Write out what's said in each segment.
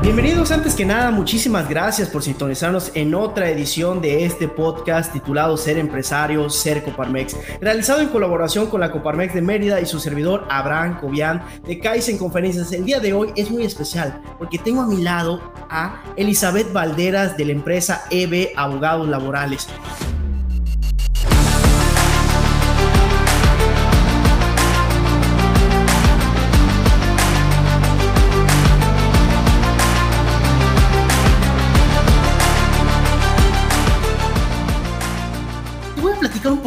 Bienvenidos antes que nada, muchísimas gracias por sintonizarnos en otra edición de este podcast titulado Ser Empresario, Ser Coparmex, realizado en colaboración con la Coparmex de Mérida y su servidor Abraham Cobian de Kaizen Conferencias. El día de hoy es muy especial porque tengo a mi lado a Elizabeth Valderas de la empresa EB Abogados Laborales.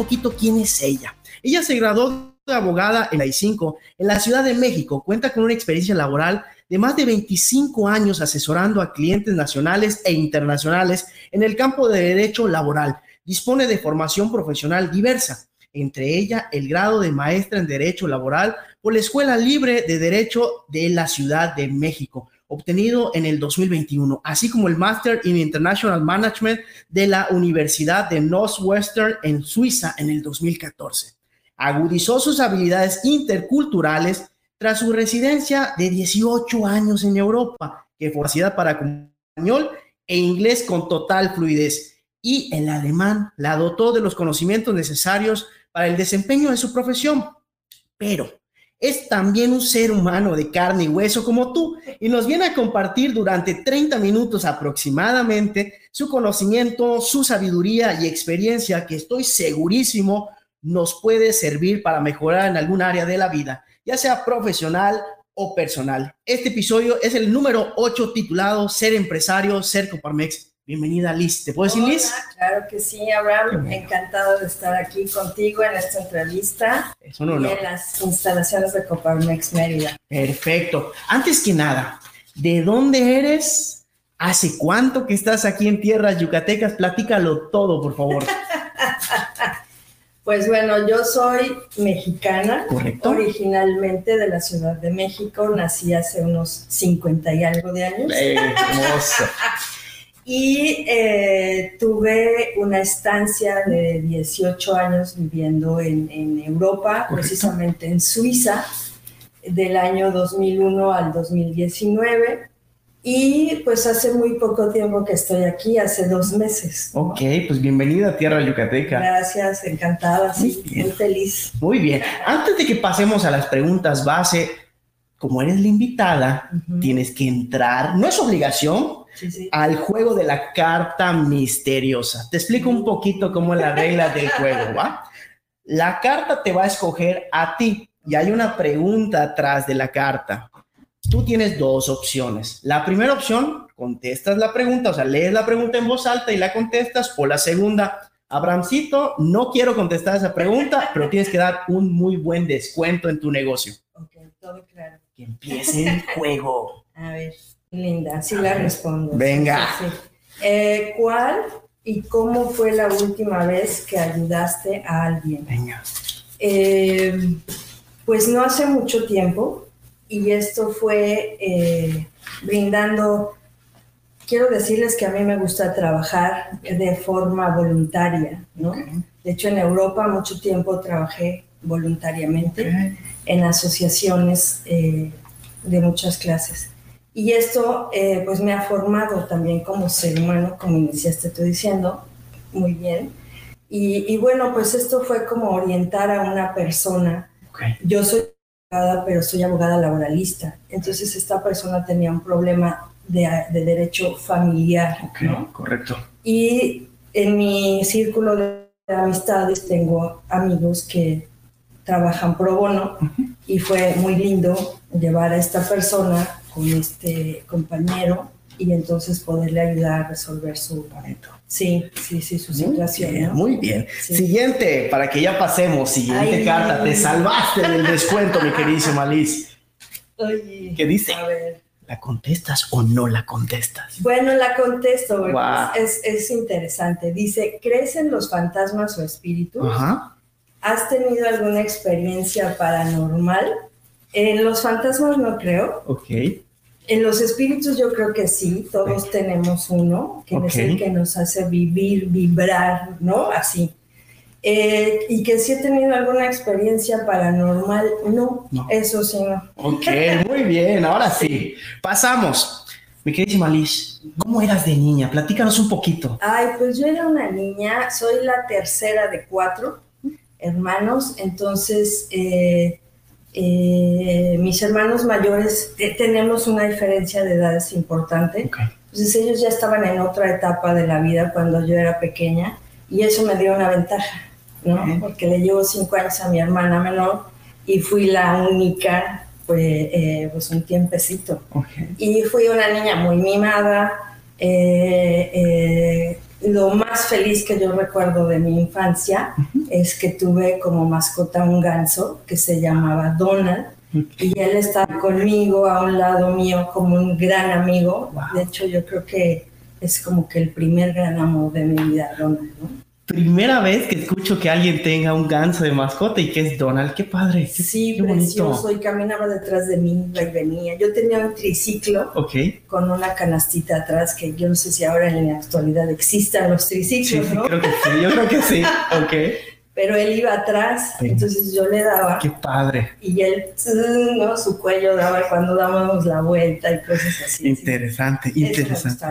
Poquito quién es ella. Ella se graduó de abogada en la I5 en la Ciudad de México. Cuenta con una experiencia laboral de más de 25 años asesorando a clientes nacionales e internacionales en el campo de derecho laboral. Dispone de formación profesional diversa, entre ella el grado de maestra en Derecho Laboral por la Escuela Libre de Derecho de la Ciudad de México obtenido en el 2021, así como el Master in International Management de la Universidad de Northwestern en Suiza en el 2014. Agudizó sus habilidades interculturales tras su residencia de 18 años en Europa, que fue para español e inglés con total fluidez, y el alemán la dotó de los conocimientos necesarios para el desempeño de su profesión. Pero es también un ser humano de carne y hueso como tú y nos viene a compartir durante 30 minutos aproximadamente su conocimiento, su sabiduría y experiencia que estoy segurísimo nos puede servir para mejorar en algún área de la vida, ya sea profesional o personal. Este episodio es el número 8 titulado Ser empresario, ser Coparmex Bienvenida Liz. ¿Te puedo decir Liz? Claro que sí, Abraham. Encantado de estar aquí contigo en esta entrevista. Es un honor. Y en las instalaciones de Coparmex Mérida. Perfecto. Antes que nada, ¿de dónde eres? ¿Hace cuánto que estás aquí en tierras yucatecas? Platícalo todo, por favor. Pues bueno, yo soy mexicana, Correcto. originalmente de la Ciudad de México, nací hace unos 50 y algo de años. Eh, hermoso. Y eh, tuve una estancia de 18 años viviendo en, Europa, precisamente en Suiza, del año 2001 al 2019. Y pues hace muy poco tiempo que estoy aquí, hace dos meses. Ok, pues bienvenida a Tierra Yucateca. Gracias, encantada, sí, muy, feliz. Muy bien, antes de que pasemos a las preguntas base, como eres la invitada, tienes que entrar, no es obligación, al juego de la carta misteriosa. Te explico un poquito cómo es la regla del juego, ¿va? La carta te va a escoger a ti y hay una pregunta atrás de la carta. Tú tienes dos opciones. La primera opción, contestas la pregunta, o sea, lees la pregunta en voz alta y la contestas. O la segunda, Abramcito, no quiero contestar esa pregunta, pero tienes que dar un muy buen descuento en tu negocio. Ok, todo claro. Que empiece el juego. A ver. Linda, sí la respondo. Venga. Eh, ¿Cuál y cómo fue la última vez que ayudaste a alguien? Venga. Eh, pues no hace mucho tiempo y esto fue eh, brindando, quiero decirles que a mí me gusta trabajar de forma voluntaria, ¿no? De hecho, en Europa mucho tiempo trabajé voluntariamente en asociaciones de muchas clases. Y esto eh, pues me ha formado también como ser humano, como iniciaste tú diciendo, muy bien. Y, bueno, pues esto fue como orientar a una persona. Yo soy abogada, pero soy abogada laboralista. Entonces esta persona tenía un problema de, derecho familiar. Correcto. Y en mi círculo de amistades tengo amigos que trabajan pro bono y fue muy lindo llevar a esta persona con este compañero y entonces poderle ayudar a resolver su Sí, sí, sí, su situación. Muy bien. Siguiente, para que ya pasemos, siguiente carta. Te salvaste del descuento, mi queridísima Liz. Oye, ¿Qué dice? A ver. ¿La contestas o no la contestas? Bueno, la contesto, es, es, interesante. Dice, ¿crees en los fantasmas o espíritus? Ajá. ¿Has tenido alguna experiencia paranormal? En los fantasmas no creo. Ok. En los espíritus yo creo que sí, todos tenemos uno, que es el que nos hace vivir, vibrar, ¿no? Así. Eh, y que si he tenido alguna experiencia paranormal, no, eso sí no. Ok, muy bien, ahora sí. Pasamos. Mi queridísima Liz, ¿cómo eras de niña? Platícanos un poquito. Ay, pues yo era una niña, soy la tercera de cuatro hermanos, entonces eh, eh, mis hermanos mayores tenemos una diferencia de edades importante. Entonces ellos ya estaban en otra etapa de la vida cuando yo era pequeña y eso me dio una ventaja ¿no? Porque le llevo cinco años a mi hermana menor y fui la única, pues, eh, pues un tiempecito. Y fui una niña muy mimada. Lo más feliz que yo recuerdo de mi infancia es que tuve como mascota un ganso que se llamaba Donald. Y él estaba conmigo a un lado mío como un gran amigo. De hecho, yo creo que es como que el primer gran amor de mi vida, Donald. ¿no? Primera vez que escucho que alguien tenga un ganso de mascota y que es Donald. Qué padre. sí, precioso. Y caminaba detrás de mí, venía. Yo tenía un triciclo con una canastita atrás, que yo no sé si ahora en la actualidad existan los triciclos, sí, creo que sí, yo creo que sí. ok. Pero él iba atrás, entonces yo le daba. Qué padre. Y él, ¿no? Su cuello daba cuando dábamos la vuelta y cosas así. Interesante, interesante.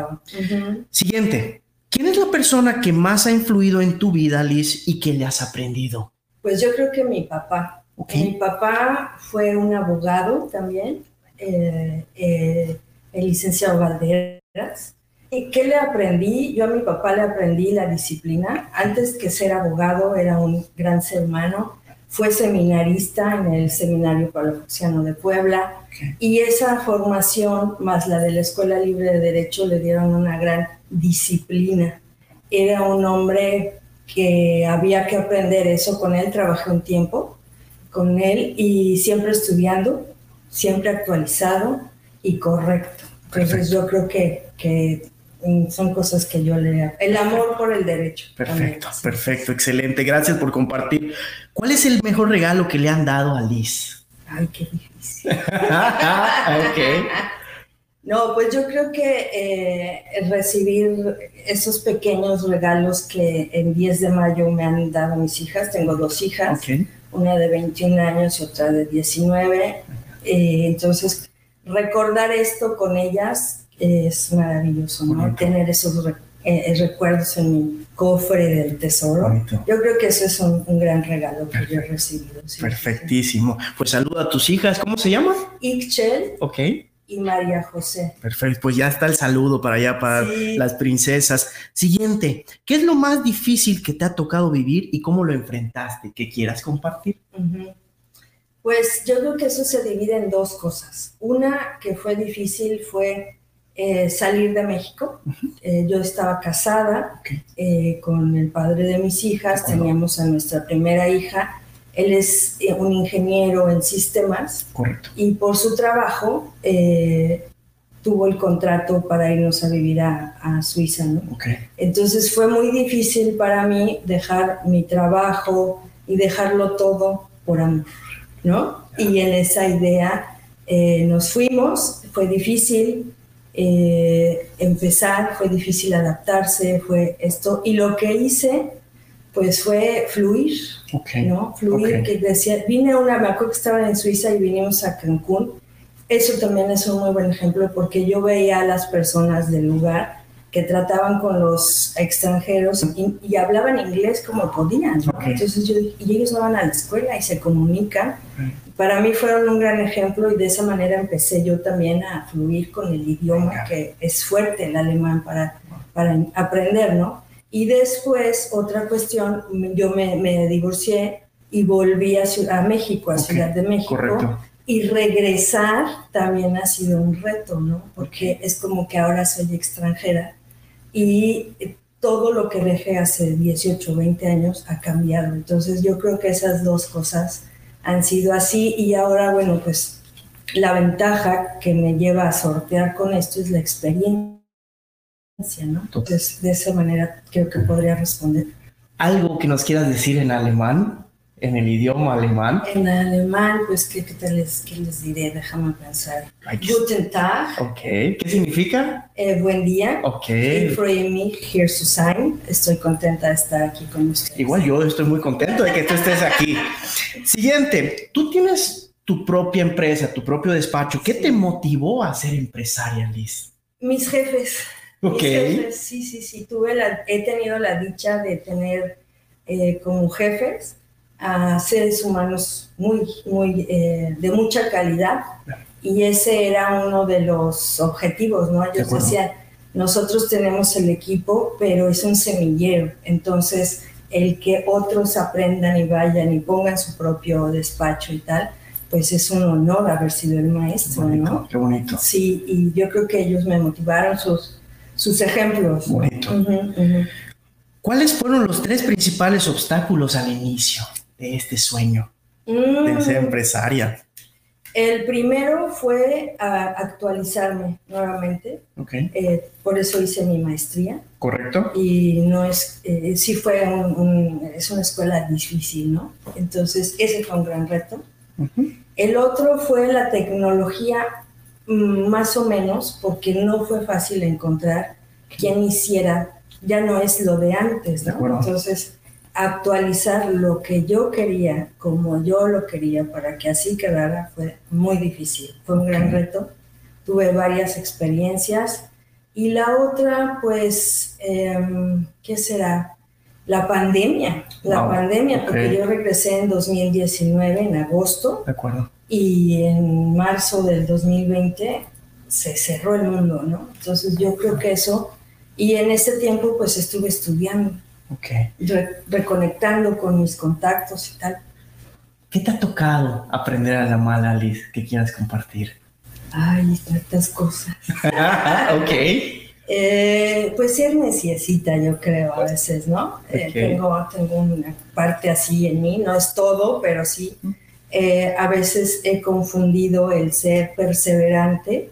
Siguiente. ¿Quién es la persona que más ha influido en tu vida, Liz, y que le has aprendido? Pues yo creo que mi papá. Mi papá fue un abogado también, eh, eh, el licenciado Valderas. ¿Y qué le aprendí? Yo a mi papá le aprendí la disciplina. Antes que ser abogado, era un gran ser humano. Fue seminarista en el Seminario Palafoxiano de Puebla. Y esa formación, más la de la Escuela Libre de Derecho, le dieron una gran disciplina. Era un hombre que había que aprender eso con él, trabajé un tiempo con él y siempre estudiando, siempre actualizado y correcto. Entonces yo creo que, que son cosas que yo le... El amor por el derecho. Perfecto, perfecto, excelente. Gracias por compartir. ¿Cuál es el mejor regalo que le han dado a Liz? Ay, qué difícil. ok. No, pues yo creo que eh, recibir esos pequeños regalos que en 10 de mayo me han dado mis hijas, tengo dos hijas, una de 21 años y otra de 19, eh, entonces recordar esto con ellas es maravilloso, ¿no? Tener esos eh, recuerdos en mi cofre del tesoro. Yo creo que eso es un, gran regalo que yo he recibido. Perfectísimo. Pues saluda a tus hijas, ¿cómo se llaman? Ixchel. Ok y María José. Perfecto, pues ya está el saludo para allá, para las princesas. Siguiente, ¿qué es lo más difícil que te ha tocado vivir y cómo lo enfrentaste? ¿Qué quieras compartir? Pues yo creo que eso se divide en dos cosas. Una que fue difícil fue eh, salir de México. Eh, yo estaba casada eh, con el padre de mis hijas, teníamos a nuestra primera hija él es eh, un ingeniero en sistemas. Correcto. Y por su trabajo eh, tuvo el contrato para irnos a vivir a, Suiza, ¿no? Entonces fue muy difícil para mí dejar mi trabajo y dejarlo todo por amor, ¿no? Y en esa idea eh, nos fuimos, fue difícil empezar, fue difícil adaptarse, fue esto. Y lo que hice pues fue fluir, ¿no? Fluir, que decía, vine a una, me acuerdo que estaba en Suiza y vinimos a Cancún. Eso también es un muy buen ejemplo porque yo veía a las personas del lugar que trataban con los extranjeros y, hablaban inglés como podían. Entonces yo, y ellos no van a la escuela y se comunican. Para mí fueron un gran ejemplo y de esa manera empecé yo también a fluir con el idioma que es fuerte el alemán para, para aprender, ¿no? Y después, otra cuestión, yo me, divorcié y volví a, Ciudad, a México, a Ciudad de México. Correcto. Y regresar también ha sido un reto, ¿no? Porque es como que ahora soy extranjera y todo lo que dejé hace 18, 20 años ha cambiado. Entonces yo creo que esas dos cosas han sido así y ahora, bueno, pues la ventaja que me lleva a sortear con esto es la experiencia entonces, de esa manera creo que podría responder. ¿Algo que nos quieras decir en alemán? en el idioma alemán. En alemán, pues, ¿qué, qué, les, qué les, diré? Déjame pensar. Guten Tag. Ok. ¿Qué significa? Eh, buen día. Ok. Ich freue mich, hier zu sein. Estoy contenta de estar aquí con ustedes. Igual yo estoy muy contento de que tú estés aquí. Siguiente, tú tienes tu propia empresa, tu propio despacho. ¿Qué te motivó a ser empresaria, Liz? Mis jefes. Ok. Sí, sí, sí. Tuve la, he tenido la dicha de tener eh, como jefes a seres humanos muy, muy, eh, de mucha calidad y ese era uno de los objetivos, ¿no? Ellos decían, nosotros tenemos el equipo, pero es un semillero, entonces el que otros aprendan y vayan y pongan su propio despacho y tal, pues es un honor haber sido el maestro, qué bonito, ¿no? Qué bonito. Sí, y yo creo que ellos me motivaron sus, sus ejemplos. Bonito. Uh -huh, uh -huh. ¿Cuáles fueron los tres principales obstáculos al inicio de este sueño mm. de ser empresaria? El primero fue uh, actualizarme nuevamente. Okay. Eh, por eso hice mi maestría. Correcto. Y no es, eh, sí fue un, un, es una escuela difícil, ¿no? Entonces, ese fue un gran reto. Uh -huh. El otro fue la tecnología, mm, más o menos, porque no fue fácil encontrar quien hiciera, ya no es lo de antes, ¿no? De Entonces, actualizar lo que yo quería, como yo lo quería, para que así quedara, fue muy difícil. Fue un gran reto. Tuve varias experiencias. Y la otra, pues, em, ¿qué será? La pandemia. La Wow, pandemia, porque yo regresé en 2019, en agosto, De acuerdo. Y en marzo del 2020 se cerró el mundo, ¿no? Entonces yo creo que eso, y en ese tiempo pues estuve estudiando, Ok. re- reconectando con mis contactos y tal. ¿Qué te ha tocado aprender a la mala, Liz, que quieras compartir? Ay, tantas cosas. ok. Eh, pues ser neciecita, yo creo, a veces, ¿no? Eh, tengo, tengo una parte así en mí, no es todo, pero sí. Eh, a veces he confundido el ser perseverante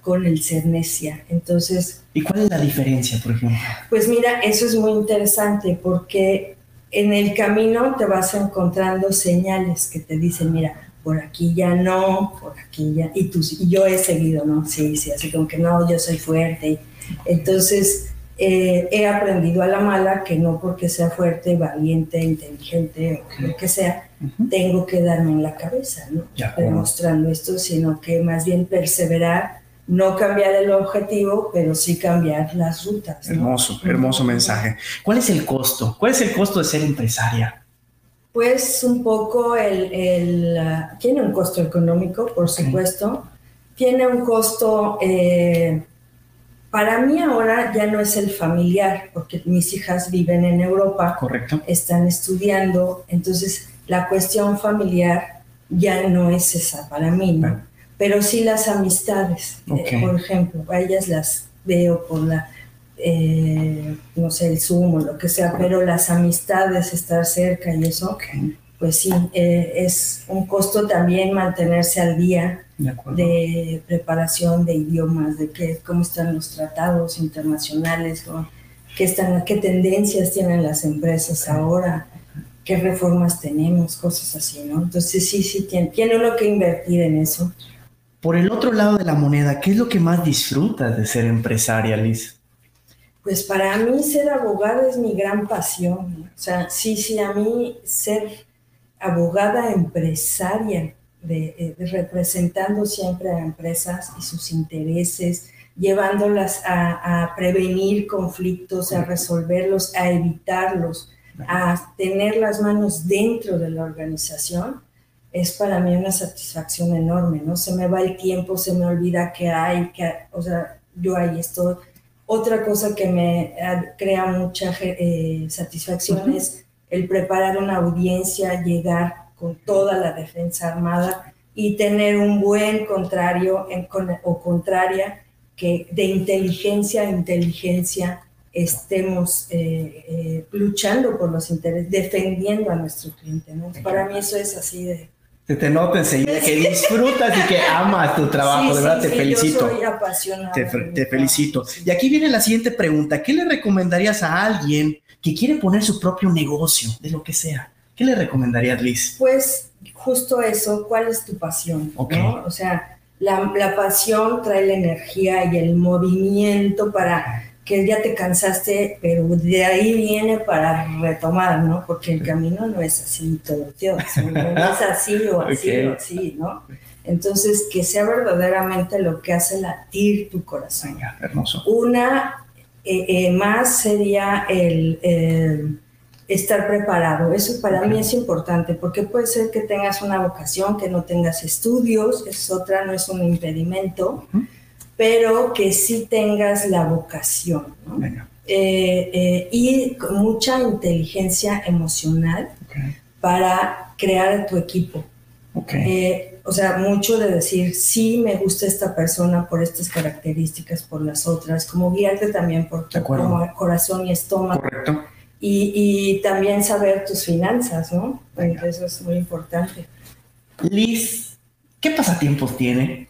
con el ser necia. Entonces, ¿Y cuál es la diferencia, por ejemplo? Pues mira, eso es muy interesante porque en el camino te vas encontrando señales que te dicen, mira, por aquí ya no, por aquí ya, y, tú, y yo he seguido, ¿no? Sí, sí, así como que no, yo soy fuerte. Entonces, eh, he aprendido a la mala que no porque sea fuerte, valiente, inteligente o lo que sea, tengo que darme en la cabeza, ¿no? Acuerdo. Demostrando esto, sino que más bien perseverar, no cambiar el objetivo, pero sí cambiar las rutas. ¿no? Hermoso, hermoso mensaje. ¿Cuál es el costo? ¿Cuál es el costo de ser empresaria? Pues un poco el, el, ah, tiene un costo económico, por supuesto, tiene un costo, eh, para mí ahora ya no es el familiar, porque mis hijas viven en Europa, ¿Correcto? están estudiando, entonces la cuestión familiar ya no es esa para mí, ¿no? Pero sí las amistades, eh, por ejemplo, a ellas las veo por la, eh, no sé, el Zoom o lo que sea, pero las amistades, estar cerca y eso, pues sí, eh, es un costo también mantenerse al día de preparación de idiomas, de qué, cómo están los tratados internacionales, cómo- qué, están, qué tendencias tienen las empresas ahora, qué reformas tenemos, cosas así, ¿no? Entonces sí, sí, tiene, tiene uno que invertir en eso. Por el otro lado de la moneda, ¿qué es lo que más disfrutas de ser empresaria, Liz? Pues para mí ser abogada es mi gran pasión. ¿no? O sea, sí, sí, a mí ser abogada empresaria, de, eh, de representando siempre a empresas y sus intereses, llevándolas a, a prevenir conflictos, a resolverlos, a evitarlos, a tener las manos dentro de la organización, es para mí una satisfacción enorme, ¿no? Se me va el tiempo, se me olvida que hay, que, o sea, yo ahí estoy. Otra cosa que me eh, crea mucha eh, satisfacción es el preparar una audiencia, llegar con toda la defensa armada y tener un buen contrario en- con- o contraria que de inteligencia a inteligencia estemos eh, eh, luchando por los intereses, defendiendo a nuestro cliente. ¿no? Para mí eso es así de... Se te nota enseguida que disfrutas y que amas tu trabajo, Sí, de verdad sí, te sí, felicito. Yo soy apasionada. Te, te felicito. Y aquí viene la siguiente pregunta. ¿Qué le recomendarías a alguien que quiere poner su propio negocio, de lo que sea? ¿Qué le recomendarías, Liz? Pues justo eso, ¿cuál es tu pasión? O sea, la, la, pasión trae la energía y el movimiento para que ya te cansaste, pero de ahí viene para retomar, ¿no? Porque el camino no es así todo Dios, no es así o así o así, ¿no? Entonces, que sea verdaderamente lo que hace latir tu corazón. hermoso. Una eh, eh, más sería el, estar preparado. Eso para mí es importante, porque puede ser que tengas una vocación, que no tengas estudios, es otra, no es un impedimento, pero que sí tengas la vocación. Eh, y con mucha inteligencia emocional para crear tu equipo. Okay. O sea, mucho de decir, sí, me gusta esta persona por estas características, por las otras, como guiarte también por tu corazón y estómago. Correcto. Y, también saber tus finanzas, ¿no? eso es muy importante. Liz, ¿qué pasatiempos tiene?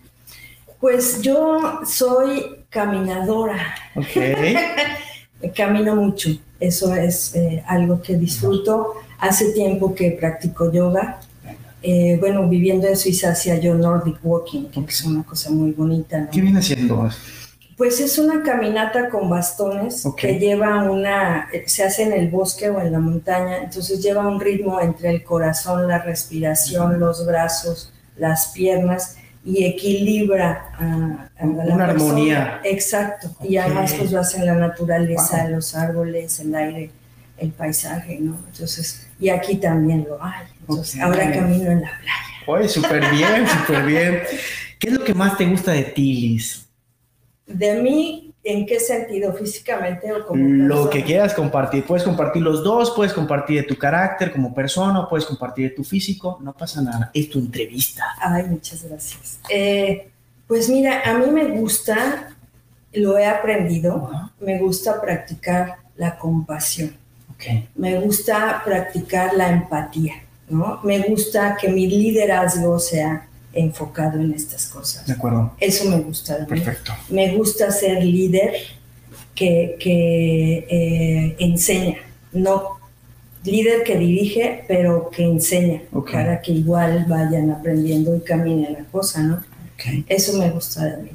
Pues yo soy caminadora. Ok. Camino mucho. Eso es eh, algo que disfruto. Hace tiempo que practico yoga eh, bueno, viviendo en Suiza hacía yo Nordic Walking, que es una cosa muy bonita. ¿Qué viene siendo? Pues es una caminata con bastones que lleva una, se hace en el bosque o en la montaña, entonces lleva un ritmo entre el corazón, la respiración, los brazos, las piernas y equilibra a, una armonía. Exacto, y además pues lo hace en la naturaleza, los árboles, el aire, el paisaje, ¿no? Entonces, y aquí también lo hay. Entonces, ahora camino en la playa. Oye, súper bien, súper bien. ¿Qué es lo que más te gusta de ti, Liz? De mí, ¿en qué sentido? ¿Físicamente o como Lo que quieras compartir. Puedes compartir los dos, puedes compartir de tu carácter como persona, puedes compartir de tu físico, no pasa nada. Es tu entrevista. Ay, muchas gracias. Eh, pues mira, a mí me gusta, lo he aprendido, me gusta practicar la compasión. Okay. Me gusta practicar la empatía. ¿no? Me gusta que mi liderazgo sea enfocado en estas cosas. De acuerdo. Eso me gusta. Perfecto. Me gusta ser líder que, eh, enseña, no líder que dirige, pero que enseña, para que igual vayan aprendiendo y caminen la cosa, ¿no? Eso me gusta de mí.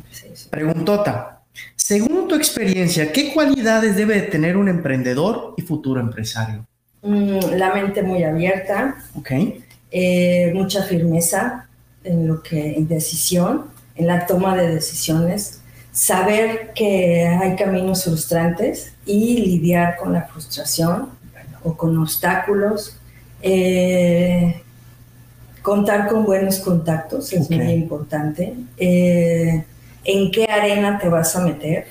Preguntota. Según tu experiencia, ¿qué cualidades debe de tener un emprendedor y futuro empresario? Mm, la mente muy abierta, okay. Eh, mucha firmeza en lo que en decisión, en la toma de decisiones, saber que hay caminos frustrantes y lidiar con la frustración o con obstáculos. Eh, contar con buenos contactos es muy importante. Eh, ¿En qué arena te vas a meter?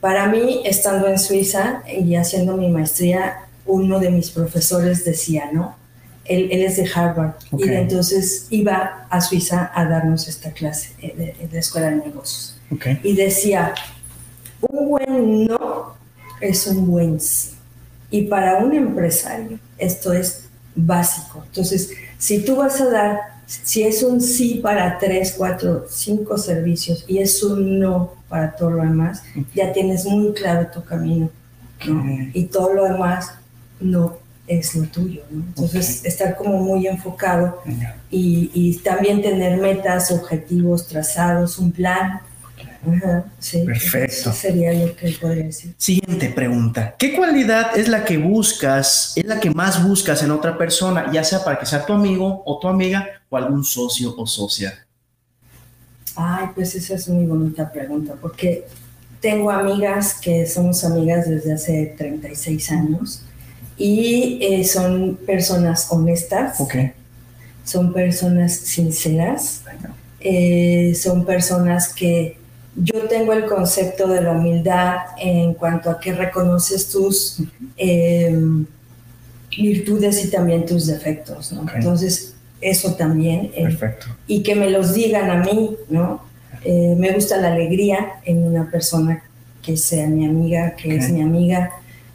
Para mí, estando en Suiza y haciendo mi maestría, uno de mis profesores decía, ¿no? Él, es de Harvard y entonces iba a Suiza a darnos esta clase eh, de, la escuela de negocios. Y decía, un buen no es un buen sí. Y para un empresario esto es básico. Entonces, si tú vas a dar, si es un sí para tres, cuatro, cinco servicios y es un no para todo lo demás, ya tienes muy claro tu camino. Y todo lo demás no es lo tuyo. Entonces, estar como muy enfocado y, también tener metas, objetivos trazados, un plan. sí, Perfecto. Eso sería lo que podría decir. Siguiente pregunta. ¿Qué cualidad es la que buscas, es la que más buscas en otra persona, ya sea para que sea tu amigo o tu amiga o algún socio o socia? Ay, pues esa es muy bonita pregunta, porque tengo amigas que somos amigas desde hace 36 años y eh, son personas honestas, son personas sinceras, eh, son personas que yo tengo el concepto de la humildad en cuanto a que reconoces tus em, virtudes y también tus defectos, ¿no? Entonces, eso también. Eh, Perfecto. Y que me los digan a mí, ¿no? me gusta la alegría en una persona que sea mi amiga, que es mi amiga,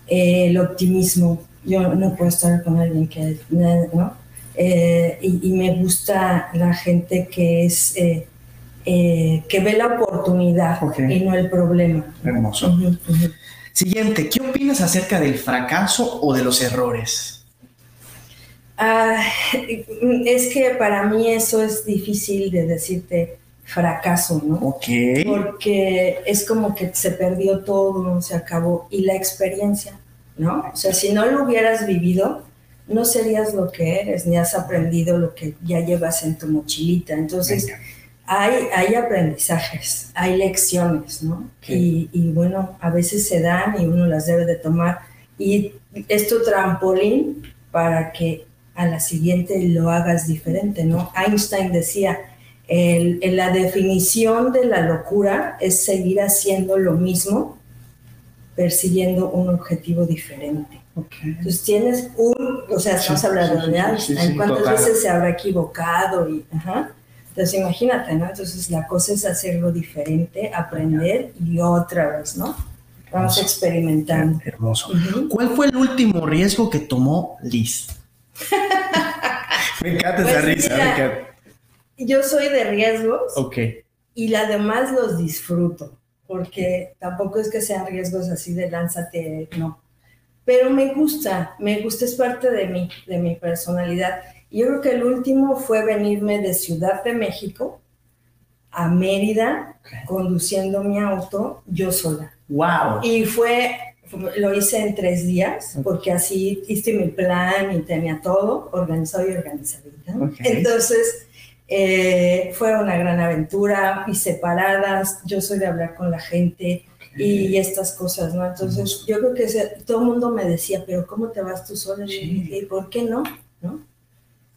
el optimismo, yo no puedo estar con alguien que, ¿no? Eh, y, me gusta la gente que es, eh, eh, que ve la oportunidad y no el problema. Hermoso. Siguiente, ¿qué opinas acerca del fracaso o de los errores? Ah, es que para mí eso es difícil de decirte fracaso, ¿no? Ok. Porque es como que se perdió todo, se acabó. Y la experiencia, ¿no? O sea, si no lo hubieras vivido, no serías lo que eres, ni has aprendido lo que ya llevas en tu mochilita. Entonces, hay, hay aprendizajes, hay lecciones, ¿no? Y, y, bueno, a veces se dan y uno las debe de tomar. Y es tu trampolín para que a la siguiente lo hagas diferente, ¿no? Einstein decía, el, la definición de la locura es seguir haciendo lo mismo, persiguiendo un objetivo diferente. Entonces tienes un, o sea, estamos hablando de Einstein, ¿cuántas veces se habrá equivocado? Y, Entonces imagínate, ¿no? Entonces la cosa es hacerlo diferente, aprender y otra vez, ¿no? Vamos experimentando. Hermoso. ¿Cuál fue el último riesgo que tomó Liz? me encanta esa pues risa, Yo soy de riesgos. Ok. Y además los disfruto, porque tampoco es que sean riesgos así de lánzate, no. Pero me gusta, me gusta, es parte de mí, de mi personalidad. Y yo creo que el último fue venirme de Ciudad de México a Mérida, conduciendo mi auto yo sola. ¡Wow! Y fue lo hice en tres días, porque así hice mi plan y tenía todo organizado y organizadito. Entonces, eh, fue una gran aventura, y separadas, yo soy de hablar con la gente y estas cosas, ¿no? Entonces, yo creo que todo el mundo me decía, pero ¿cómo te vas tú sola? Y dije, ¿por qué no? ¿No?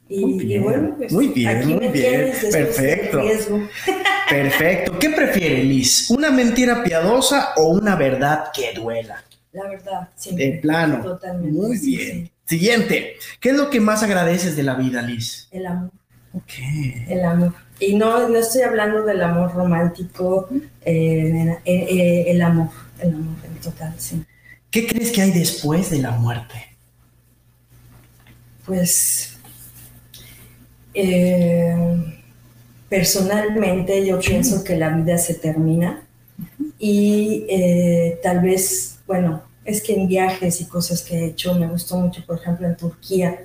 Y, muy bien, bueno, pues, muy bien, muy bien. Perfecto. Perfecto. ¿Qué prefiere, Liz? ¿Una mentira piadosa o una verdad que duela? La verdad, sí. De plano. Totalmente. Muy bien. Siguiente. ¿Qué es lo que más agradeces de la vida, Liz? El amor. El amor. Y no, no estoy hablando del amor romántico, eh, eh, eh, el amor, el amor en total, sí. ¿Qué crees que hay después de la muerte? Pues personalmente yo pienso que la vida se termina y tal vez bueno, es que en viajes y cosas que he hecho me gustó mucho, por ejemplo, en Turquía,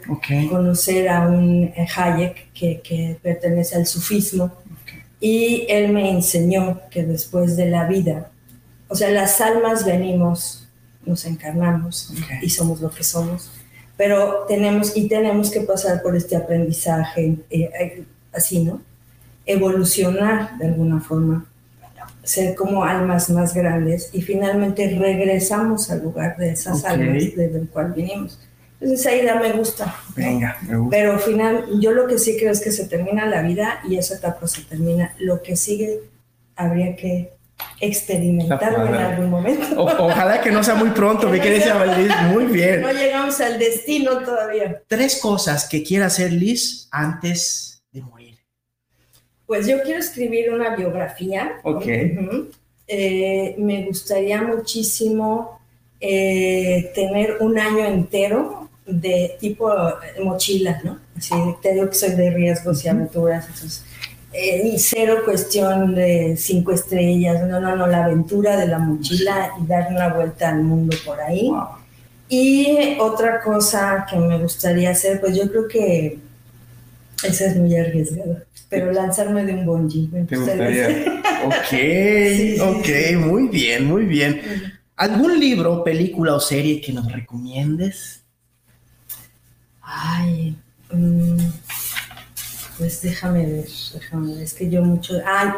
conocer a un eh, Hayek que, pertenece al sufismo. Y él me enseñó que después de la vida, o sea, las almas venimos, nos encarnamos y somos lo que somos, pero tenemos y tenemos que pasar por este aprendizaje, eh, eh, así, ¿no? Evolucionar de alguna forma ser como almas más grandes y finalmente regresamos al lugar de esas almas desde el cual vinimos. Entonces esa idea me gusta. Venga, me gusta. Pero al final, yo lo que sí creo es que se termina la vida y esa etapa se termina. Lo que sigue habría que experimentarlo en algún momento. ojalá que no sea muy pronto, me quieres llamar Liz. Muy bien. No llegamos al destino todavía. Tres cosas que quiera hacer Liz antes pues yo quiero escribir una biografía. Ok. Eh, me gustaría muchísimo eh, tener un año entero de tipo mochila, ¿no? Así, te digo que soy de riesgos y aventuras, entonces, eh, cero cuestión de cinco estrellas, no, no, no, la aventura de la mochila y dar una vuelta al mundo por ahí. Y otra cosa que me gustaría hacer, pues yo creo que esa es muy arriesgada pero lanzarme de un bungee. Me gustaría. ok, ok, muy bien, muy bien. ¿Algún libro, película o serie que nos recomiendes? Ay, mm, pues déjame ver, déjame ver, es que yo mucho... Ay,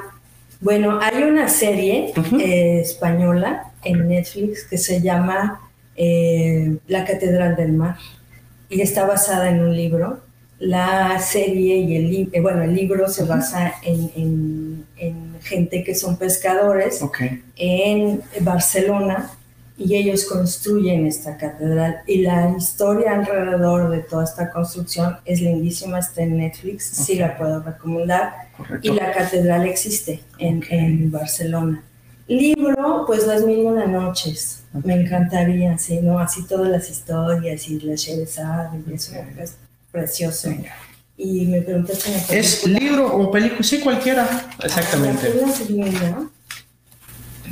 bueno, hay una serie eh, española en Netflix que se llama eh, La Catedral del Mar y está basada en un libro la serie y el, libro, eh, bueno, el libro se basa en, gente que son pescadores en Barcelona y ellos construyen esta catedral. Y la historia alrededor de toda esta construcción es lindísima, está en Netflix, sí la puedo recomendar. Y la catedral existe en, Barcelona. Libro, pues Las Mil Una Noches. Me encantaría, sí, ¿no? Así todas las historias y la Sheresade y eso. Pues, precioso. Y me preguntaste... ¿Es libro o película? Sí, cualquiera. Exactamente.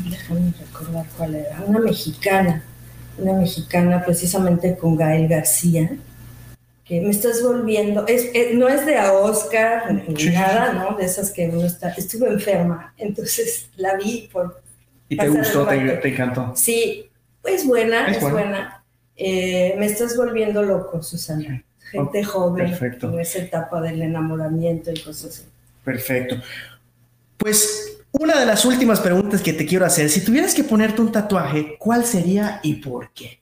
Déjame recordar cuál era. Una mexicana. Una mexicana precisamente con Gael García. que me estás volviendo, es, no es de a Oscar ni nada, ¿no? De esas que uno está, estuve enferma, entonces la vi por... ¿Y te gustó, te, encantó? Sí, es buena, es, buena. Eh, me estás volviendo loco, Susana. Gente joven Perfecto. en esa etapa del enamoramiento y cosas así. Perfecto. Pues una de las últimas preguntas que te quiero hacer, si tuvieras que ponerte un tatuaje, ¿cuál sería y por qué?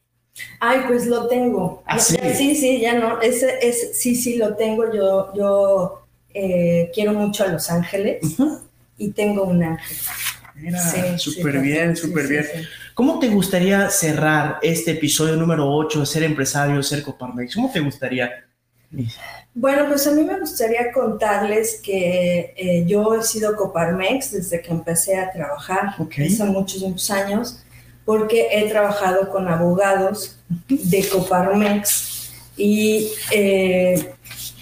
Ay, pues lo tengo. ¿Ah, sí? sí, ya no. Ese, es, sí, sí, lo tengo. Yo, yo eh, quiero mucho a Los Ángeles y tengo un ángel. Mira, súper bien, súper bien. ¿Cómo te gustaría cerrar este episodio número 8 de Ser Empresario, Ser Coparmex? ¿Cómo te gustaría? Bueno, pues a mí me gustaría contarles que eh, yo he sido Coparmex desde que empecé a trabajar, hace muchos, muchos años porque he trabajado con abogados de Coparmex y eh,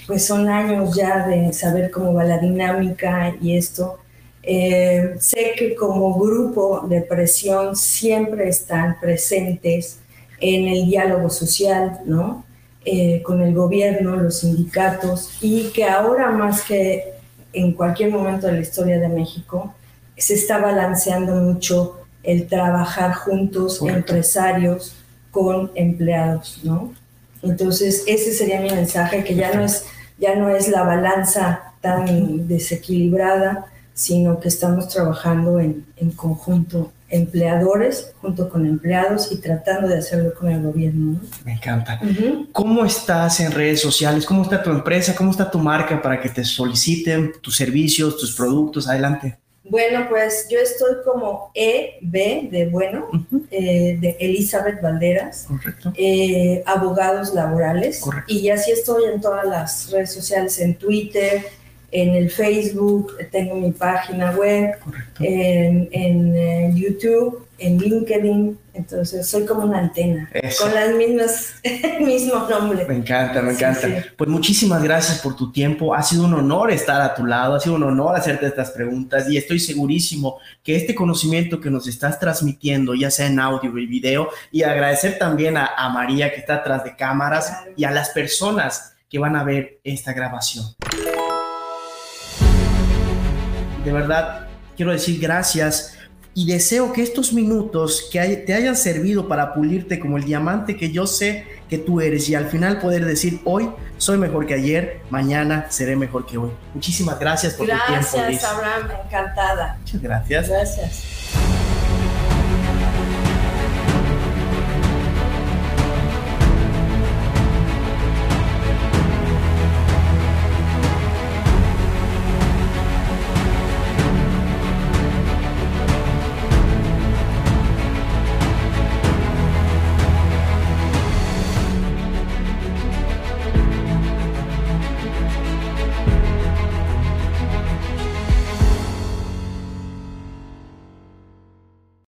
pues son años ya de saber cómo va la dinámica y esto. Eh, sé que como grupo de presión siempre están presentes en el diálogo social, ¿no? Eh, con el gobierno, los sindicatos, y que ahora más que en cualquier momento de la historia de México, se está balanceando mucho el trabajar juntos, empresarios con empleados, ¿no? Entonces, ese sería mi mensaje, que ya no es, ya no es la balanza tan desequilibrada, sino que estamos trabajando en, en conjunto, empleadores junto con empleados y tratando de hacerlo con el gobierno. ¿no? Me encanta. ¿Cómo estás en redes sociales? ¿Cómo está tu empresa? ¿Cómo está tu marca para que te soliciten tus servicios, tus productos? Adelante. Bueno, pues yo estoy como EB de bueno, eh, de Elizabeth Valderas, eh, abogados laborales. Y así estoy en todas las redes sociales, en Twitter, en el Facebook, tengo mi página web, en, en, eh, YouTube, en LinkedIn. Entonces soy como una antena, con las mismas, el mismo nombre. Me encanta, me encanta. Pues muchísimas gracias por tu tiempo. Ha sido un honor estar a tu lado, ha sido un honor hacerte estas preguntas y estoy segurísimo que este conocimiento que nos estás transmitiendo, ya sea en audio y video, y agradecer también a, María que está atrás de cámaras y a las personas que van a ver esta grabación de verdad quiero decir gracias y deseo que estos minutos que te hayan servido para pulirte como el diamante que yo sé que tú eres y al final poder decir hoy soy mejor que ayer, mañana seré mejor que hoy. Muchísimas gracias por tu tiempo. Gracias, Abraham, encantada. Muchas gracias. Gracias.